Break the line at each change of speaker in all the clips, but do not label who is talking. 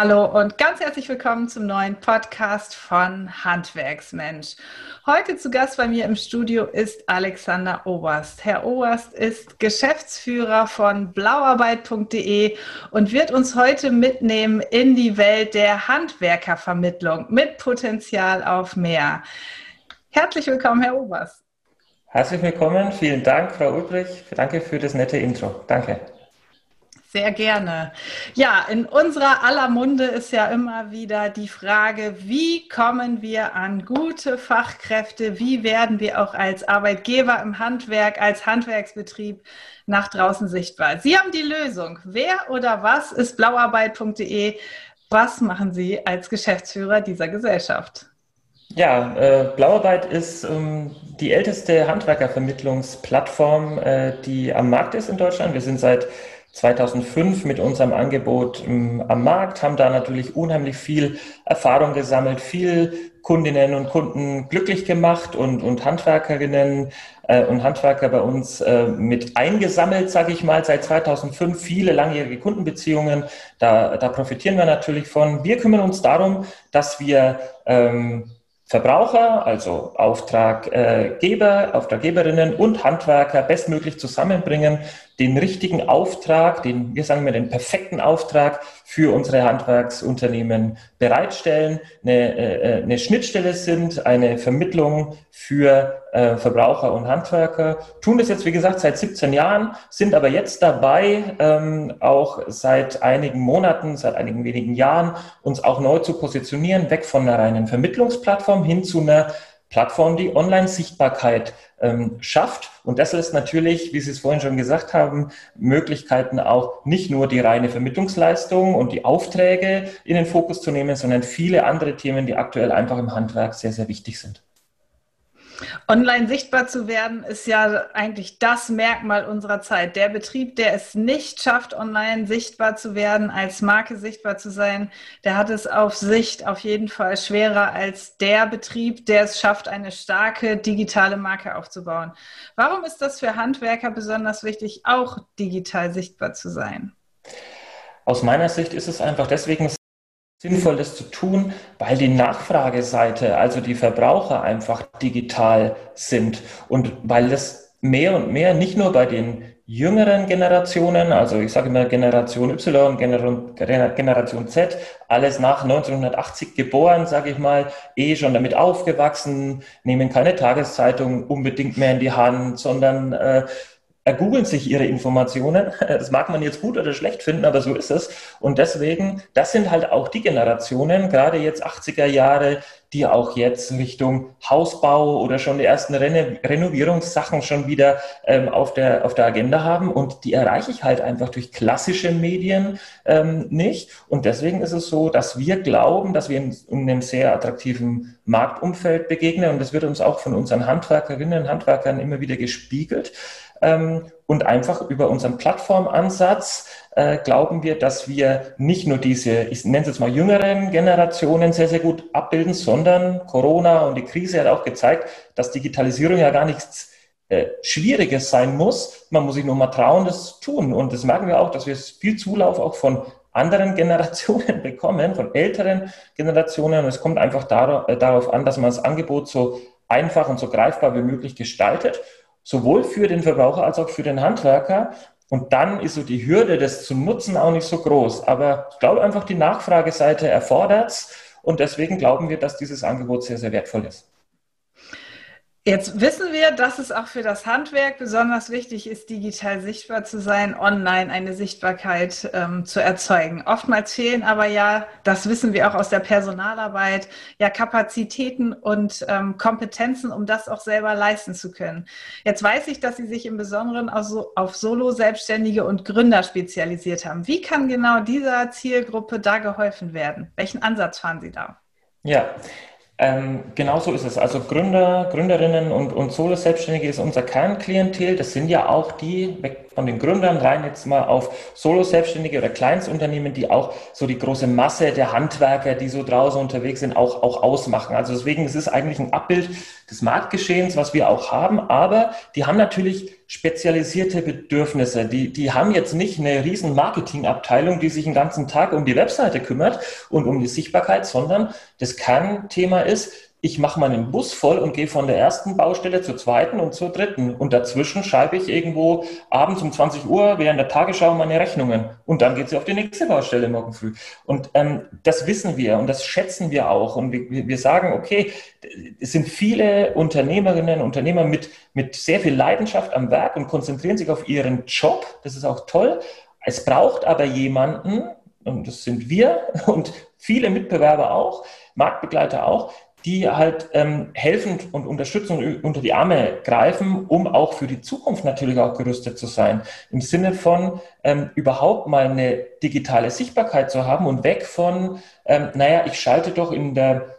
Hallo und ganz herzlich willkommen zum neuen Podcast von Handwerksmensch. Heute zu Gast bei mir im Studio ist Alexander Oberst. Herr Oberst ist Geschäftsführer von blauarbeit.de und wird uns heute mitnehmen in die Welt der Handwerkervermittlung mit Potenzial auf mehr. Herzlich willkommen, Herr Oberst.
Herzlich willkommen, vielen Dank, Frau Ulbrich. Danke für das nette Intro. Danke.
Sehr gerne. Ja, in unserer aller Munde ist ja immer wieder die Frage, wie kommen wir an gute Fachkräfte? Wie werden wir auch als Arbeitgeber im Handwerk, als Handwerksbetrieb nach draußen sichtbar? Sie haben die Lösung. Wer oder was ist blauarbeit.de? Was machen Sie als Geschäftsführer dieser Gesellschaft?
Ja, äh, Blauarbeit ist ähm, die älteste Handwerkervermittlungsplattform, äh, die am Markt ist in Deutschland. Wir sind seit 2005 mit unserem Angebot ähm, am Markt, haben da natürlich unheimlich viel Erfahrung gesammelt, viel Kundinnen und Kunden glücklich gemacht und, und Handwerkerinnen äh, und Handwerker bei uns äh, mit eingesammelt, sage ich mal, seit 2005 viele langjährige Kundenbeziehungen. Da, da profitieren wir natürlich von. Wir kümmern uns darum, dass wir ähm, Verbraucher, also Auftraggeber, Auftraggeberinnen und Handwerker bestmöglich zusammenbringen, den richtigen Auftrag, den, wir sagen mal, den perfekten Auftrag für unsere Handwerksunternehmen bereitstellen, eine, äh, eine Schnittstelle sind, eine Vermittlung für äh, Verbraucher und Handwerker. Tun das jetzt, wie gesagt, seit 17 Jahren, sind aber jetzt dabei, ähm, auch seit einigen Monaten, seit einigen wenigen Jahren, uns auch neu zu positionieren, weg von einer reinen Vermittlungsplattform hin zu einer Plattform, die Online-Sichtbarkeit ähm, schafft. Und das lässt natürlich, wie Sie es vorhin schon gesagt haben, Möglichkeiten auch nicht nur die reine Vermittlungsleistung und die Aufträge in den Fokus zu nehmen, sondern viele andere Themen, die aktuell einfach im Handwerk sehr, sehr wichtig sind.
Online sichtbar zu werden, ist ja eigentlich das Merkmal unserer Zeit. Der Betrieb, der es nicht schafft, online sichtbar zu werden, als Marke sichtbar zu sein, der hat es auf Sicht auf jeden Fall schwerer als der Betrieb, der es schafft, eine starke digitale Marke aufzubauen. Warum ist das für Handwerker besonders wichtig, auch digital sichtbar zu sein?
Aus meiner Sicht ist es einfach deswegen sinnvoll, das zu tun, weil die Nachfrageseite, also die Verbraucher einfach digital sind und weil das mehr und mehr nicht nur bei den jüngeren Generationen, also ich sage immer Generation Y, Generation Z, alles nach 1980 geboren, sage ich mal, eh schon damit aufgewachsen, nehmen keine Tageszeitung unbedingt mehr in die Hand, sondern äh, ergoogeln sich ihre Informationen. Das mag man jetzt gut oder schlecht finden, aber so ist es. Und deswegen, das sind halt auch die Generationen, gerade jetzt 80er Jahre, die auch jetzt Richtung Hausbau oder schon die ersten Reno Renovierungssachen schon wieder ähm, auf, der, auf der Agenda haben. Und die erreiche ich halt einfach durch klassische Medien ähm, nicht. Und deswegen ist es so, dass wir glauben, dass wir in, in einem sehr attraktiven Marktumfeld begegnen. Und das wird uns auch von unseren Handwerkerinnen und Handwerkern immer wieder gespiegelt ähm, und einfach über unseren Plattformansatz äh, glauben wir, dass wir nicht nur diese, ich nenne es jetzt mal jüngeren Generationen sehr, sehr gut abbilden, sondern Corona und die Krise hat auch gezeigt, dass Digitalisierung ja gar nichts äh, Schwieriges sein muss. Man muss sich nur mal trauen, das tun. Und das merken wir auch, dass wir viel Zulauf auch von anderen Generationen bekommen, von älteren Generationen. Und es kommt einfach äh, darauf an, dass man das Angebot so einfach und so greifbar wie möglich gestaltet sowohl für den Verbraucher als auch für den Handwerker. Und dann ist so die Hürde, das zu nutzen, auch nicht so groß. Aber ich glaube einfach, die Nachfrageseite erfordert es. Und deswegen glauben wir, dass dieses Angebot sehr, sehr wertvoll ist.
Jetzt wissen wir, dass es auch für das Handwerk besonders wichtig ist, digital sichtbar zu sein, online eine Sichtbarkeit ähm, zu erzeugen. Oftmals fehlen aber ja, das wissen wir auch aus der Personalarbeit, ja Kapazitäten und ähm, Kompetenzen, um das auch selber leisten zu können. Jetzt weiß ich, dass Sie sich im Besonderen auf, so, auf Solo-Selbstständige und Gründer spezialisiert haben. Wie kann genau dieser Zielgruppe da geholfen werden? Welchen Ansatz fahren Sie da?
Ja, Ähm, genau so ist es. Also Gründer, Gründerinnen und, und Solo-Selbstständige ist unser Kernklientel. Das sind ja auch die, weg von den Gründern rein jetzt mal auf Solo-Selbstständige oder Kleinstunternehmen, die auch so die große Masse der Handwerker, die so draußen unterwegs sind, auch, auch ausmachen. Also deswegen es ist es eigentlich ein Abbild des Marktgeschehens, was wir auch haben. Aber die haben natürlich spezialisierte Bedürfnisse. Die, die haben jetzt nicht eine riesen Marketingabteilung, die sich den ganzen Tag um die Webseite kümmert und um die Sichtbarkeit, sondern das Kernthema ist, ich mache meinen Bus voll und gehe von der ersten Baustelle zur zweiten und zur dritten. Und dazwischen schreibe ich irgendwo abends um 20 Uhr während der Tagesschau meine Rechnungen. Und dann geht sie auf die nächste Baustelle morgen früh. Und ähm, das wissen wir und das schätzen wir auch. Und wir, wir sagen, okay, es sind viele Unternehmerinnen und Unternehmer mit, mit sehr viel Leidenschaft am Werk und konzentrieren sich auf ihren Job. Das ist auch toll. Es braucht aber jemanden, und das sind wir und viele Mitbewerber auch, Marktbegleiter auch, die halt ähm, helfend und unterstützend unter die Arme greifen, um auch für die Zukunft natürlich auch gerüstet zu sein. Im Sinne von ähm, überhaupt mal eine digitale Sichtbarkeit zu haben und weg von, ähm, naja, ich schalte doch in der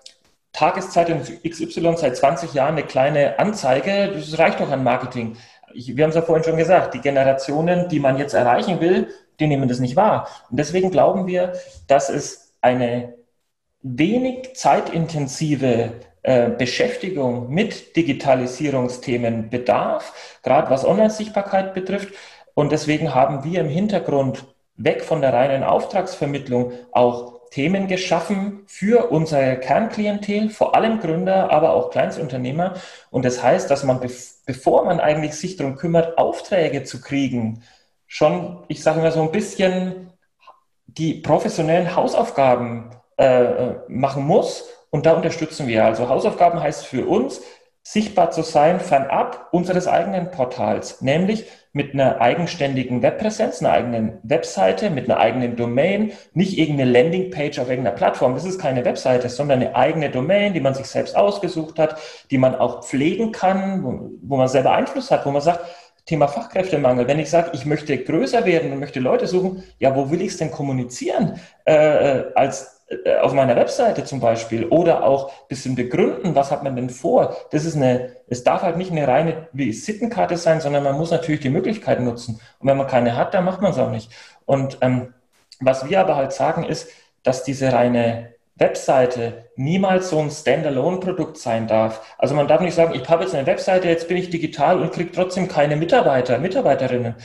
Tageszeitung XY seit 20 Jahren eine kleine Anzeige, das reicht doch an Marketing. Ich, wir haben es ja vorhin schon gesagt, die Generationen, die man jetzt erreichen will, die nehmen das nicht wahr. Und deswegen glauben wir, dass es eine wenig zeitintensive äh, Beschäftigung mit Digitalisierungsthemen bedarf, gerade was Online-Sichtbarkeit betrifft. Und deswegen haben wir im Hintergrund weg von der reinen Auftragsvermittlung auch Themen geschaffen für unser Kernklientel, vor allem Gründer, aber auch Kleinstunternehmer. Und das heißt, dass man, bevor man eigentlich sich darum kümmert, Aufträge zu kriegen, schon, ich sage mal so ein bisschen die professionellen Hausaufgaben äh, machen muss. Und da unterstützen wir. Also Hausaufgaben heißt für uns, sichtbar zu sein fernab unseres eigenen Portals, nämlich mit einer eigenständigen Webpräsenz, einer eigenen Webseite, mit einer eigenen Domain, nicht irgendeine Landingpage auf irgendeiner Plattform. Das ist keine Webseite, sondern eine eigene Domain, die man sich selbst ausgesucht hat, die man auch pflegen kann, wo, wo man selber Einfluss hat, wo man sagt, Thema Fachkräftemangel. Wenn ich sage, ich möchte größer werden und möchte Leute suchen, ja, wo will ich es denn kommunizieren? Äh, als äh, auf meiner Webseite zum Beispiel oder auch ein bisschen begründen, was hat man denn vor. Das ist eine, es darf halt nicht eine reine Visitenkarte sein, sondern man muss natürlich die Möglichkeiten nutzen. Und wenn man keine hat, dann macht man es auch nicht. Und ähm, was wir aber halt sagen ist, dass diese reine Webseite niemals so ein Standalone-Produkt sein darf. Also man darf nicht sagen, ich habe jetzt eine Webseite, jetzt bin ich digital und kriege trotzdem keine Mitarbeiter, Mitarbeiterinnen.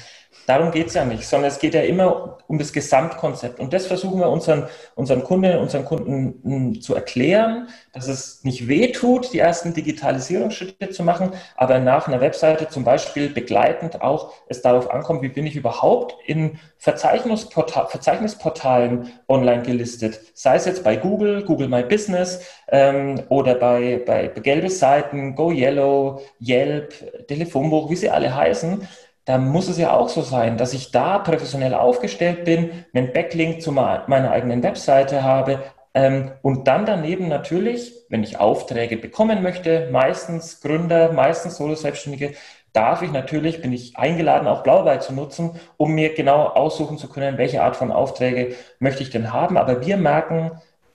Darum geht es ja nicht, sondern es geht ja immer um das Gesamtkonzept. Und das versuchen wir unseren, unseren Kundinnen, unseren Kunden hm, zu erklären, dass es nicht weh tut, die ersten Digitalisierungsschritte zu machen, aber nach einer Webseite zum Beispiel begleitend auch es darauf ankommt, wie bin ich überhaupt in Verzeichnisportal, Verzeichnisportalen online gelistet. Sei es jetzt bei Google, Google My Business ähm, oder bei, bei gelbe Seiten, Go Yellow, Yelp, Telefonbuch, wie sie alle heißen da muss es ja auch so sein, dass ich da professionell aufgestellt bin, einen Backlink zu meiner eigenen Webseite habe ähm, und dann daneben natürlich, wenn ich Aufträge bekommen möchte, meistens Gründer, meistens Solo-Selbstständige, darf ich natürlich, bin ich eingeladen, auch Blauarbeit zu nutzen, um mir genau aussuchen zu können, welche Art von Aufträge möchte ich denn haben. Aber wir merken,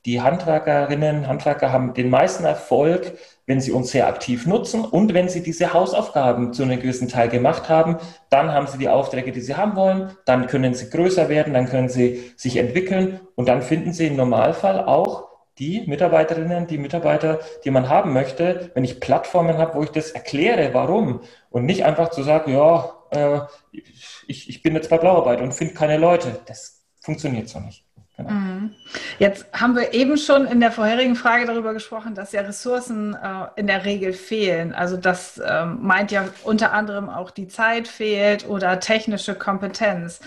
die Handwerkerinnen, Handwerker haben den meisten Erfolg, wenn sie uns sehr aktiv nutzen und wenn sie diese Hausaufgaben zu einem gewissen Teil gemacht haben, dann haben sie die Aufträge, die sie haben wollen, dann können sie größer werden, dann können sie sich entwickeln und dann finden sie im Normalfall auch die Mitarbeiterinnen, die Mitarbeiter, die man haben möchte, wenn ich Plattformen habe, wo ich das erkläre, warum und nicht einfach zu sagen, ja, äh, ich, ich bin jetzt bei Blauarbeit und finde keine Leute. Das funktioniert so nicht.
Genau. Mhm. Jetzt haben wir eben schon in der vorherigen Frage darüber gesprochen, dass ja Ressourcen äh, in der Regel fehlen. Also das ähm, meint ja unter anderem auch die Zeit fehlt oder technische Kompetenz.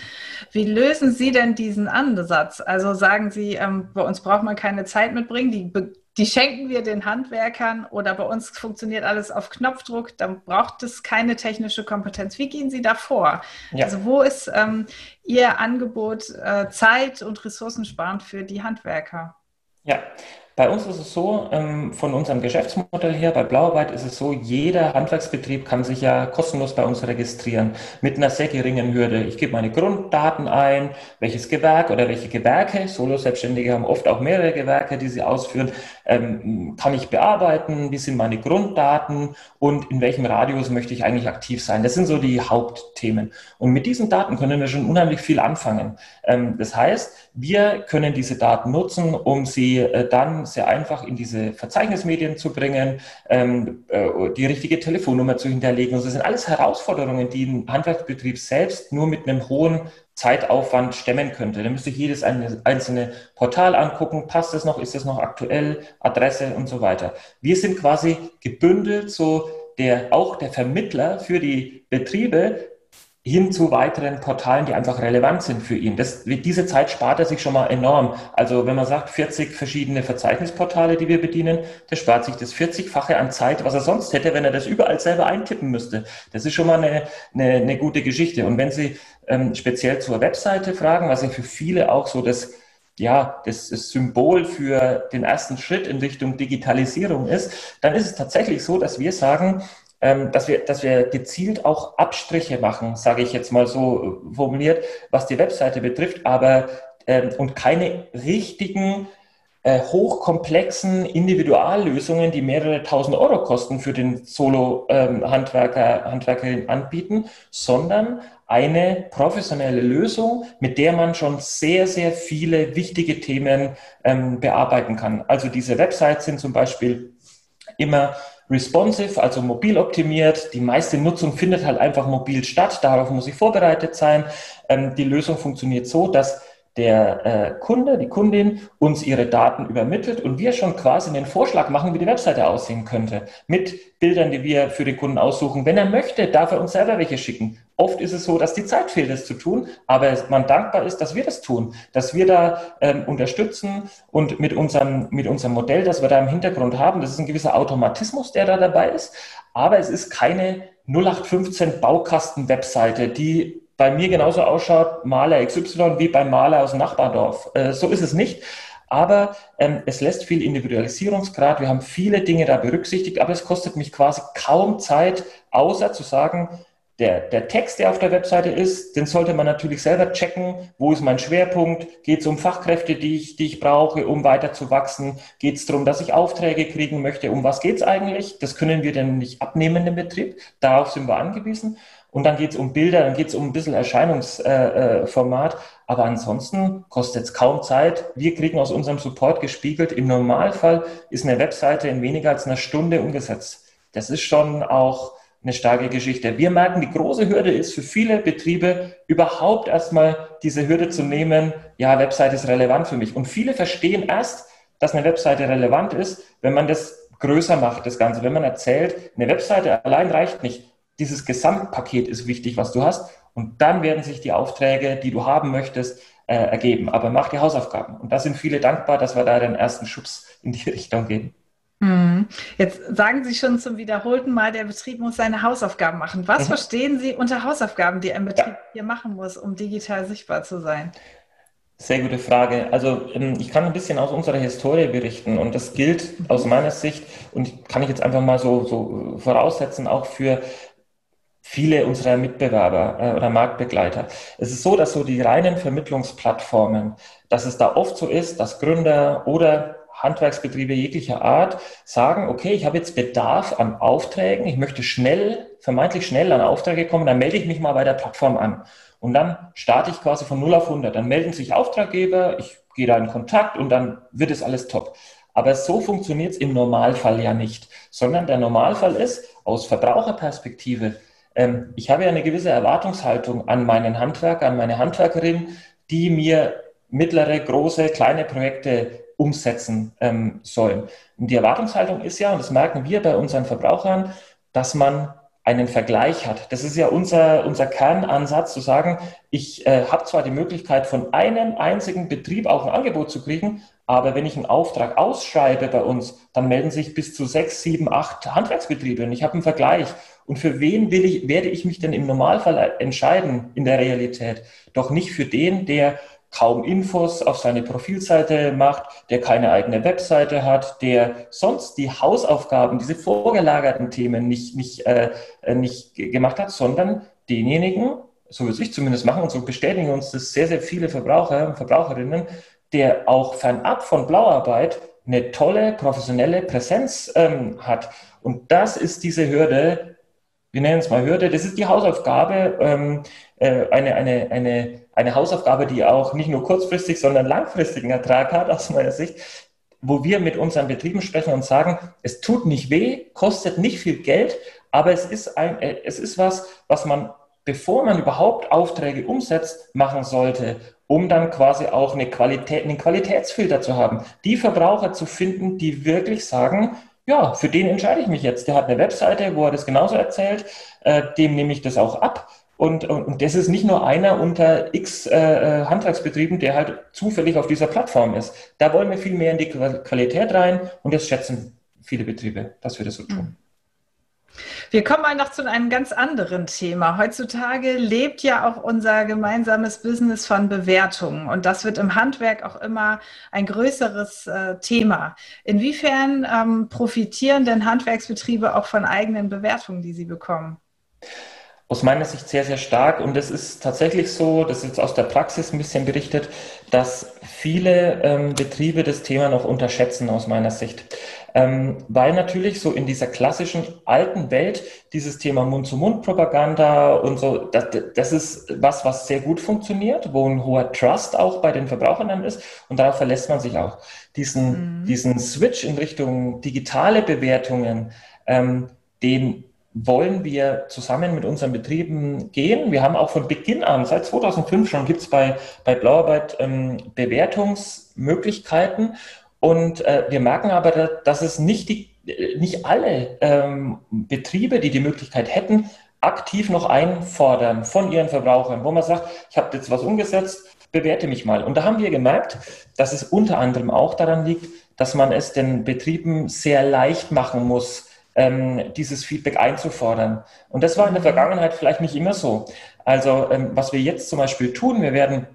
Wie lösen Sie denn diesen Ansatz? Also sagen Sie, ähm, bei uns braucht man keine Zeit mitbringen, die die schenken wir den Handwerkern oder bei uns funktioniert alles auf Knopfdruck, dann braucht es keine technische Kompetenz. Wie gehen Sie da vor? Ja. Also wo ist ähm, Ihr Angebot äh, zeit- und ressourcensparend für die Handwerker?
Ja, Bei uns ist es so, ähm, von unserem Geschäftsmodell her, bei Blauarbeit ist es so, jeder Handwerksbetrieb kann sich ja kostenlos bei uns registrieren mit einer sehr geringen Hürde. Ich gebe meine Grunddaten ein, welches Gewerk oder welche Gewerke, Solo-Selbstständige haben oft auch mehrere Gewerke, die sie ausführen, ähm, kann ich bearbeiten, wie sind meine Grunddaten und in welchem Radius möchte ich eigentlich aktiv sein. Das sind so die Hauptthemen. Und mit diesen Daten können wir schon unheimlich viel anfangen. Ähm, das heißt, wir können diese Daten nutzen, um sie äh, dann sehr einfach in diese Verzeichnismedien zu bringen, ähm, äh, die richtige Telefonnummer zu hinterlegen. Also das sind alles Herausforderungen, die ein Handwerksbetrieb selbst nur mit einem hohen Zeitaufwand stemmen könnte. Da müsste ich jedes einzelne Portal angucken, passt es noch, ist es noch aktuell, Adresse und so weiter. Wir sind quasi gebündelt, so der, auch der Vermittler für die Betriebe, hin zu weiteren Portalen, die einfach relevant sind für ihn. Das, diese Zeit spart er sich schon mal enorm. Also wenn man sagt, 40 verschiedene Verzeichnisportale, die wir bedienen, der spart sich das 40-fache an Zeit, was er sonst hätte, wenn er das überall selber eintippen müsste. Das ist schon mal eine, eine, eine gute Geschichte. Und wenn Sie ähm, speziell zur Webseite fragen, was ja für viele auch so das ja, das, das Symbol für den ersten Schritt in Richtung Digitalisierung ist, dann ist es tatsächlich so, dass wir sagen, dass, wir, dass wir gezielt auch Abstriche machen, sage ich jetzt mal so äh, formuliert, was die Webseite betrifft, aber ähm, und keine richtigen äh, hochkomplexen Individuallösungen, die mehrere tausend Euro kosten für den Solo-Handwerker, ähm, Handwerkerin anbieten, sondern eine professionelle Lösung, mit der man schon sehr, sehr viele wichtige Themen ähm, bearbeiten kann. Also diese Websites sind zum Beispiel immer responsive, also mobil optimiert. Die meiste Nutzung findet halt einfach mobil statt. Darauf muss ich vorbereitet sein. Ähm, die Lösung funktioniert so, dass der äh, Kunde, die Kundin uns ihre Daten übermittelt und wir schon quasi einen Vorschlag machen, wie die Webseite aussehen könnte. Mit Bildern, die wir für den Kunden aussuchen. Wenn er möchte, darf er uns selber welche schicken. Oft ist es so, dass die Zeit fehlt, das zu tun, aber man dankbar ist, dass wir das tun, dass wir da ähm, unterstützen und mit unserem, mit unserem Modell, das wir da im Hintergrund haben, das ist ein gewisser Automatismus, der da dabei ist, aber es ist keine 0815 Baukasten-Webseite, die bei mir genauso ausschaut, Maler XY, wie beim Maler aus dem Nachbardorf. Äh, so ist es nicht. Aber ähm, es lässt viel Individualisierungsgrad. Wir haben viele Dinge da berücksichtigt, aber es kostet mich quasi kaum Zeit, außer zu sagen, der, der Text, der auf der Webseite ist, den sollte man natürlich selber checken. Wo ist mein Schwerpunkt? Geht es um Fachkräfte, die ich, die ich brauche, um weiter zu wachsen? Geht es darum, dass ich Aufträge kriegen möchte? Um was geht es eigentlich? Das können wir denn nicht abnehmen im Betrieb. Darauf sind wir angewiesen. Und dann geht es um Bilder, dann geht es um ein bisschen Erscheinungsformat. Äh, aber ansonsten kostet es kaum Zeit. Wir kriegen aus unserem Support gespiegelt, im Normalfall ist eine Webseite in weniger als einer Stunde umgesetzt. Das ist schon auch eine starke Geschichte. Wir merken, die große Hürde ist für viele Betriebe überhaupt erstmal diese Hürde zu nehmen, ja, Webseite ist relevant für mich. Und viele verstehen erst, dass eine Webseite relevant ist, wenn man das größer macht, das Ganze. Wenn man erzählt, eine Webseite allein reicht nicht dieses Gesamtpaket ist wichtig, was du hast. Und dann werden sich die Aufträge, die du haben möchtest, äh, ergeben. Aber mach die Hausaufgaben. Und da sind viele dankbar, dass wir da den ersten Schubs in die Richtung gehen.
Hm. Jetzt sagen Sie schon zum wiederholten Mal, der Betrieb muss seine Hausaufgaben machen. Was mhm. verstehen Sie unter Hausaufgaben, die ein Betrieb ja. hier machen muss, um digital sichtbar zu sein?
Sehr gute Frage. Also ähm, ich kann ein bisschen aus unserer Historie berichten und das gilt aus meiner Sicht und kann ich jetzt einfach mal so, so voraussetzen, auch für viele unserer Mitbewerber äh, oder Marktbegleiter. Es ist so, dass so die reinen Vermittlungsplattformen, dass es da oft so ist, dass Gründer oder Handwerksbetriebe jeglicher Art sagen, okay, ich habe jetzt Bedarf an Aufträgen, ich möchte schnell, vermeintlich schnell an Aufträge kommen, dann melde ich mich mal bei der Plattform an. Und dann starte ich quasi von 0 auf 100. Dann melden sich Auftraggeber, ich gehe da in Kontakt und dann wird es alles top. Aber so funktioniert es im Normalfall ja nicht, sondern der Normalfall ist aus Verbraucherperspektive, ähm, ich habe ja eine gewisse Erwartungshaltung an meinen Handwerker, an meine Handwerkerin, die mir mittlere, große, kleine Projekte umsetzen ähm, sollen. Und die Erwartungshaltung ist ja, und das merken wir bei unseren Verbrauchern, dass man einen Vergleich hat. Das ist ja unser, unser Kernansatz, zu sagen, ich äh, habe zwar die Möglichkeit, von einem einzigen Betrieb auch ein Angebot zu kriegen, aber wenn ich einen Auftrag ausschreibe bei uns, dann melden sich bis zu sechs, sieben, acht Handwerksbetriebe und ich habe einen Vergleich. Und für wen will ich, werde ich mich denn im Normalfall entscheiden in der Realität? Doch nicht für den, der kaum Infos auf seine Profilseite macht, der keine eigene Webseite hat, der sonst die Hausaufgaben, diese vorgelagerten Themen nicht, nicht, äh, nicht gemacht hat, sondern denjenigen, so würde ich zumindest machen, und so bestätigen uns das sehr, sehr viele Verbraucher und Verbraucherinnen, der auch fernab von Blauarbeit eine tolle professionelle Präsenz ähm, hat. Und das ist diese Hürde, wir nennen es mal Hürde, das ist die Hausaufgabe, ähm, äh, eine, eine, eine, eine Hausaufgabe, die auch nicht nur kurzfristig, sondern langfristigen Ertrag hat, aus meiner Sicht, wo wir mit unseren Betrieben sprechen und sagen, es tut nicht weh, kostet nicht viel Geld, aber es ist, ein, äh, es ist was, was man, bevor man überhaupt Aufträge umsetzt, machen sollte, um dann quasi auch eine Qualität, einen Qualitätsfilter zu haben, die Verbraucher zu finden, die wirklich sagen, ja, für den entscheide ich mich jetzt. Der hat eine Webseite, wo er das genauso erzählt, äh, dem nehme ich das auch ab. Und, und, und das ist nicht nur einer unter x äh, äh, Handwerksbetrieben, der halt zufällig auf dieser Plattform ist. Da wollen wir viel mehr in die Qualität rein und das schätzen viele Betriebe, dass wir das so tun.
Wir kommen mal noch zu einem ganz anderen Thema. Heutzutage lebt ja auch unser gemeinsames Business von Bewertungen und das wird im Handwerk auch immer ein größeres äh, Thema. Inwiefern ähm, profitieren denn Handwerksbetriebe auch von eigenen Bewertungen, die sie bekommen?
Aus meiner Sicht sehr, sehr stark. Und es ist tatsächlich so, das ist jetzt aus der Praxis ein bisschen berichtet, dass viele ähm, Betriebe das Thema noch unterschätzen aus meiner Sicht. Ähm, weil natürlich so in dieser klassischen alten Welt dieses Thema Mund-zu-Mund-Propaganda und so, das, das ist was, was sehr gut funktioniert, wo ein hoher Trust auch bei den Verbrauchern dann ist und darauf verlässt man sich auch. Diesen, mhm. diesen Switch in Richtung digitale Bewertungen, ähm, den wollen wir zusammen mit unseren Betrieben gehen. Wir haben auch von Beginn an, seit 2005 schon, gibt es bei, bei Blauarbeit ähm, Bewertungsmöglichkeiten. Und äh, wir merken aber, dass es nicht, die, äh, nicht alle ähm, Betriebe, die die Möglichkeit hätten, aktiv noch einfordern von ihren Verbrauchern, wo man sagt, ich habe jetzt was umgesetzt, bewerte mich mal. Und da haben wir gemerkt, dass es unter anderem auch daran liegt, dass man es den Betrieben sehr leicht machen muss, ähm, dieses Feedback einzufordern. Und das war in der Vergangenheit vielleicht nicht immer so. Also ähm, was wir jetzt zum Beispiel tun, wir werden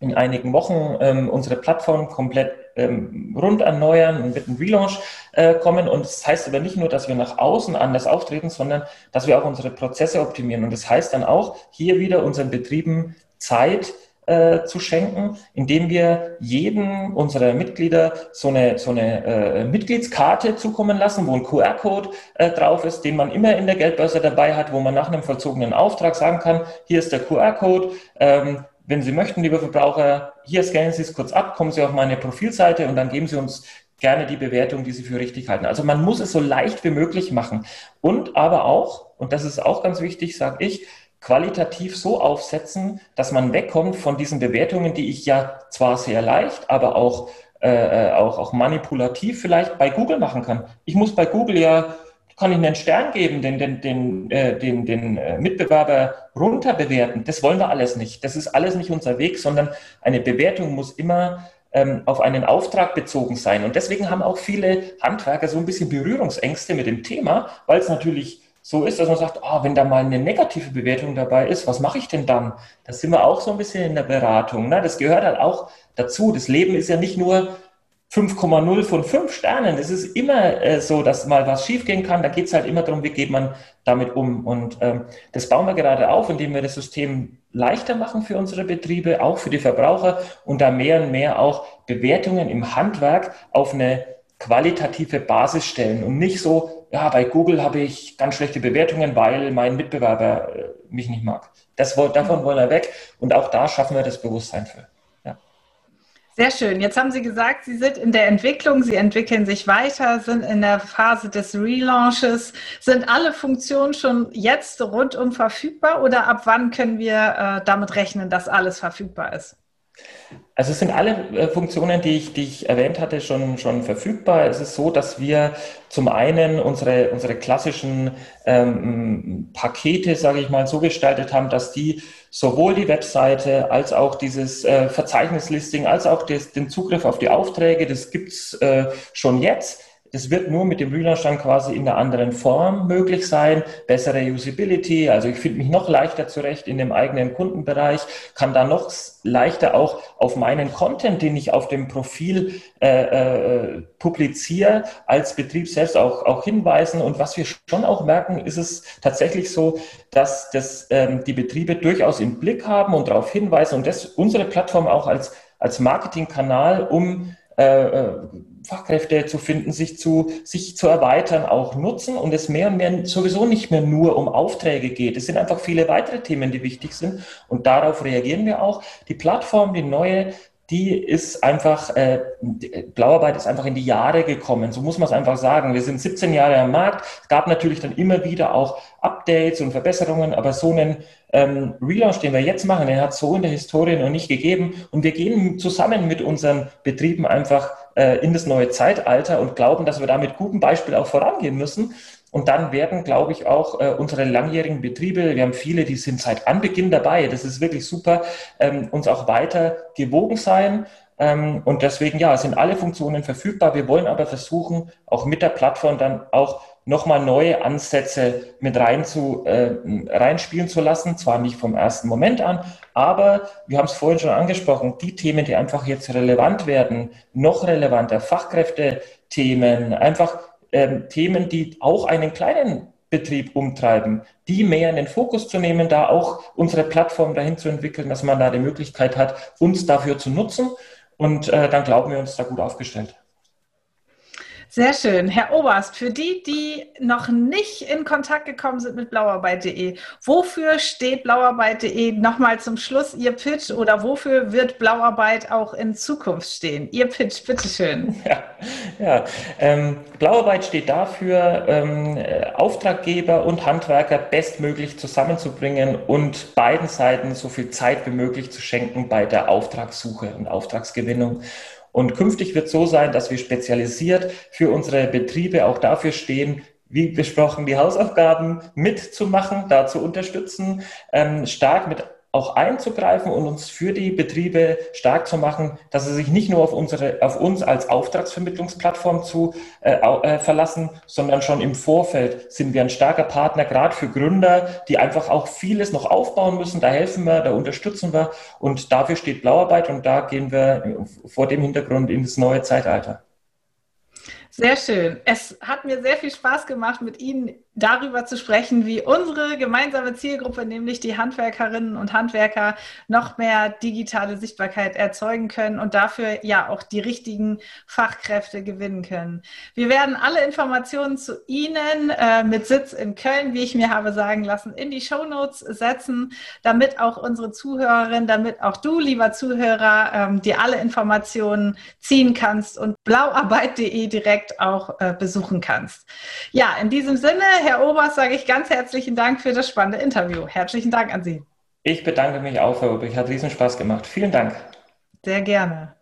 in einigen Wochen ähm, unsere Plattform komplett ähm, rund erneuern und mit einem Relaunch äh, kommen. Und das heißt aber nicht nur, dass wir nach außen anders auftreten, sondern dass wir auch unsere Prozesse optimieren. Und das heißt dann auch, hier wieder unseren Betrieben Zeit äh, zu schenken, indem wir jedem unserer Mitglieder so eine, so eine äh, Mitgliedskarte zukommen lassen, wo ein QR-Code äh, drauf ist, den man immer in der Geldbörse dabei hat, wo man nach einem vollzogenen Auftrag sagen kann, hier ist der QR-Code, ähm, wenn Sie möchten, liebe Verbraucher, hier scannen Sie es kurz ab, kommen Sie auf meine Profilseite und dann geben Sie uns gerne die Bewertung, die Sie für richtig halten. Also man muss es so leicht wie möglich machen. Und aber auch, und das ist auch ganz wichtig, sage ich, qualitativ so aufsetzen, dass man wegkommt von diesen Bewertungen, die ich ja zwar sehr leicht, aber auch, äh, auch, auch manipulativ vielleicht bei Google machen kann. Ich muss bei Google ja, kann ich einen Stern geben, den, den, den, äh, den, den äh, Mitbewerber runter bewerten. Das wollen wir alles nicht. Das ist alles nicht unser Weg, sondern eine Bewertung muss immer ähm, auf einen Auftrag bezogen sein. Und deswegen haben auch viele Handwerker so ein bisschen Berührungsängste mit dem Thema, weil es natürlich so ist, dass man sagt, oh, wenn da mal eine negative Bewertung dabei ist, was mache ich denn dann? Da sind wir auch so ein bisschen in der Beratung. Ne? Das gehört halt auch dazu. Das Leben ist ja nicht nur 5,0 von 5 Sternen. Es ist immer äh, so, dass mal was schiefgehen kann. Da geht es halt immer darum, wie geht man damit um. Und ähm, das bauen wir gerade auf, indem wir das System leichter machen für unsere Betriebe, auch für die Verbraucher und da mehr und mehr auch Bewertungen im Handwerk auf eine qualitative Basis stellen und nicht so, ja, bei Google habe ich ganz schlechte Bewertungen, weil mein Mitbewerber äh, mich nicht mag. Das, davon wollen wir weg und auch da schaffen wir das Bewusstsein für.
Sehr schön. Jetzt haben Sie gesagt, Sie sind in der Entwicklung, Sie entwickeln sich weiter, sind in der Phase des Relaunches. Sind alle Funktionen schon jetzt rundum verfügbar oder ab wann können wir äh, damit rechnen, dass alles verfügbar ist?
Also es sind alle äh, Funktionen, die ich, die ich erwähnt hatte, schon, schon verfügbar. Es ist so, dass wir zum einen unsere, unsere klassischen ähm, Pakete, sage ich mal, so gestaltet haben, dass die sowohl die Webseite als auch dieses äh, Verzeichnislisting, als auch des, den Zugriff auf die Aufträge, das gibt's äh, schon jetzt das wird nur mit dem Relaunch dann quasi in einer anderen Form möglich sein. Bessere Usability, also ich finde mich noch leichter zurecht in dem eigenen Kundenbereich, kann da noch leichter auch auf meinen Content, den ich auf dem Profil äh, äh, publiziere, als Betrieb selbst auch, auch hinweisen. Und was wir schon auch merken, ist es tatsächlich so, dass das, ähm, die Betriebe durchaus im Blick haben und darauf hinweisen und das unsere Plattform auch als, als Marketingkanal, um äh, äh, Fachkräfte zu finden, sich zu, sich zu erweitern, auch nutzen und es mehr und mehr sowieso nicht mehr nur um Aufträge geht. Es sind einfach viele weitere Themen, die wichtig sind und darauf reagieren wir auch. Die Plattform, die neue, die ist einfach, äh, Blauarbeit ist einfach in die Jahre gekommen. So muss man es einfach sagen. Wir sind 17 Jahre am Markt. Es gab natürlich dann immer wieder auch Updates und Verbesserungen, aber so einen ähm, Relaunch, den wir jetzt machen, den hat es so in der Historie noch nicht gegeben. Und wir gehen zusammen mit unseren Betrieben einfach äh, in das neue Zeitalter und glauben, dass wir da mit gutem Beispiel auch vorangehen müssen. Und dann werden, glaube ich, auch äh, unsere langjährigen Betriebe, wir haben viele, die sind seit Anbeginn dabei, das ist wirklich super, ähm, uns auch weiter gewogen sein. Ähm, und deswegen, ja, sind alle Funktionen verfügbar. Wir wollen aber versuchen, auch mit der Plattform dann auch nochmal neue Ansätze mit rein zu, äh, reinspielen zu lassen. Zwar nicht vom ersten Moment an, aber wir haben es vorhin schon angesprochen, die Themen, die einfach jetzt relevant werden, noch relevanter, Fachkräfte-Themen, einfach ähm, Themen, die auch einen kleinen Betrieb umtreiben, die mehr in den Fokus zu nehmen, da auch unsere Plattform dahin zu entwickeln, dass man da die Möglichkeit hat, uns dafür zu nutzen. Und äh, dann glauben wir uns da gut aufgestellt.
Sehr schön. Herr Oberst, für die, die noch nicht in Kontakt gekommen sind mit blauarbeit.de, wofür steht blauarbeit.de nochmal zum Schluss Ihr Pitch oder wofür wird Blauarbeit auch in Zukunft stehen? Ihr Pitch, bitteschön.
Ja, ja. Ähm, Blauarbeit steht dafür, ähm, Auftraggeber und Handwerker bestmöglich zusammenzubringen und beiden Seiten so viel Zeit wie möglich zu schenken bei der Auftragssuche und Auftragsgewinnung. Und künftig wird so sein, dass wir spezialisiert für unsere Betriebe auch dafür stehen, wie besprochen, die Hausaufgaben mitzumachen, da zu unterstützen, ähm, stark mit auch einzugreifen und uns für die Betriebe stark zu machen, dass sie sich nicht nur auf unsere, auf uns als Auftragsvermittlungsplattform zu äh, äh, verlassen, sondern schon im Vorfeld sind wir ein starker Partner, gerade für Gründer, die einfach auch vieles noch aufbauen müssen. Da helfen wir, da unterstützen wir und dafür steht Blauarbeit und da gehen wir vor dem Hintergrund in das neue Zeitalter.
Sehr schön. Es hat mir sehr viel Spaß gemacht, mit Ihnen darüber zu sprechen, wie unsere gemeinsame Zielgruppe, nämlich die Handwerkerinnen und Handwerker, noch mehr digitale Sichtbarkeit erzeugen können und dafür ja auch die richtigen Fachkräfte gewinnen können. Wir werden alle Informationen zu Ihnen äh, mit Sitz in Köln, wie ich mir habe sagen lassen, in die Show Notes setzen, damit auch unsere Zuhörerinnen, damit auch du, lieber Zuhörer, ähm, dir alle Informationen ziehen kannst und blauarbeit.de direkt auch äh, besuchen kannst. Ja, in diesem Sinne, Herr Oberst, sage ich ganz herzlichen Dank für das spannende Interview. Herzlichen Dank an Sie.
Ich bedanke mich auch, Herr Oberst. Hat riesen Spaß gemacht. Vielen Dank.
Sehr gerne.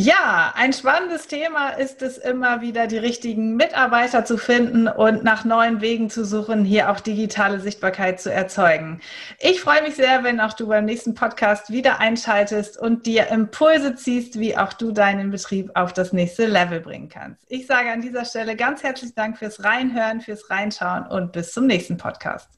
Ja, ein spannendes Thema ist es immer wieder, die richtigen Mitarbeiter zu finden und nach neuen Wegen zu suchen, hier auch digitale Sichtbarkeit zu erzeugen. Ich freue mich sehr, wenn auch du beim nächsten Podcast wieder einschaltest und dir Impulse ziehst, wie auch du deinen Betrieb auf das nächste Level bringen kannst. Ich sage an dieser Stelle ganz herzlichen Dank fürs Reinhören, fürs Reinschauen und bis zum nächsten Podcast.